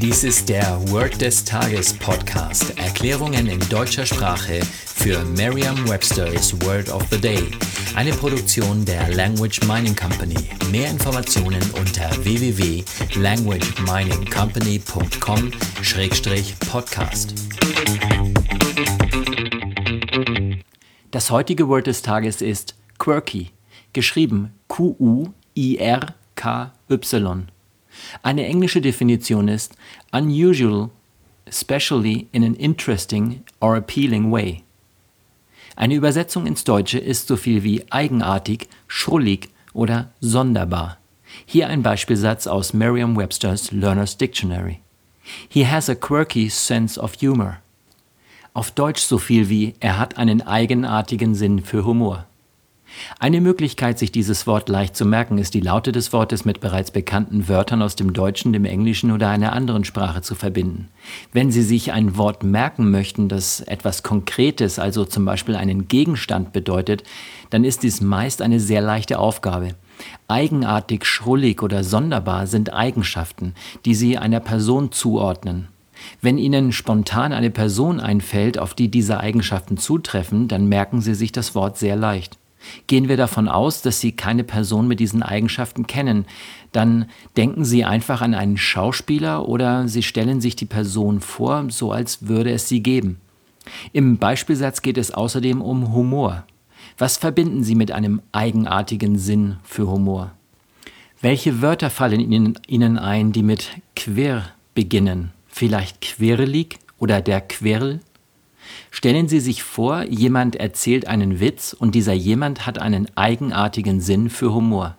Dies ist der Word des Tages Podcast. Erklärungen in deutscher Sprache für Merriam-Webster's Word of the Day. Eine Produktion der Language Mining Company. Mehr Informationen unter www.languageminingcompany.com-podcast. Das heutige Word des Tages ist quirky, geschrieben Q-U-I-R-K-Y. Eine englische Definition ist unusual, especially in an interesting or appealing way. Eine Übersetzung ins Deutsche ist so viel wie eigenartig, schrullig oder sonderbar. Hier ein Beispielsatz aus Merriam-Webster's Learner's Dictionary. He has a quirky sense of humor. Auf Deutsch so viel wie er hat einen eigenartigen Sinn für Humor. Eine Möglichkeit, sich dieses Wort leicht zu merken, ist die Laute des Wortes mit bereits bekannten Wörtern aus dem Deutschen, dem Englischen oder einer anderen Sprache zu verbinden. Wenn Sie sich ein Wort merken möchten, das etwas Konkretes, also zum Beispiel einen Gegenstand bedeutet, dann ist dies meist eine sehr leichte Aufgabe. Eigenartig, schrullig oder sonderbar sind Eigenschaften, die Sie einer Person zuordnen. Wenn Ihnen spontan eine Person einfällt, auf die diese Eigenschaften zutreffen, dann merken Sie sich das Wort sehr leicht. Gehen wir davon aus, dass Sie keine Person mit diesen Eigenschaften kennen, dann denken Sie einfach an einen Schauspieler oder Sie stellen sich die Person vor, so als würde es sie geben. Im Beispielsatz geht es außerdem um Humor. Was verbinden Sie mit einem eigenartigen Sinn für Humor? Welche Wörter fallen Ihnen, ein, die mit quer beginnen? Vielleicht quirlig oder der Quirl? Stellen Sie sich vor, jemand erzählt einen Witz und dieser jemand hat einen eigenartigen Sinn für Humor.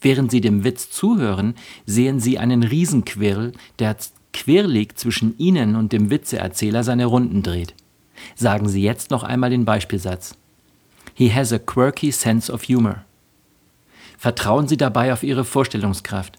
Während Sie dem Witz zuhören, sehen Sie einen Riesenquirl, der quirlig zwischen Ihnen und dem Witzeerzähler seine Runden dreht. Sagen Sie jetzt noch einmal den Beispielsatz. He has a quirky sense of humor. Vertrauen Sie dabei auf Ihre Vorstellungskraft.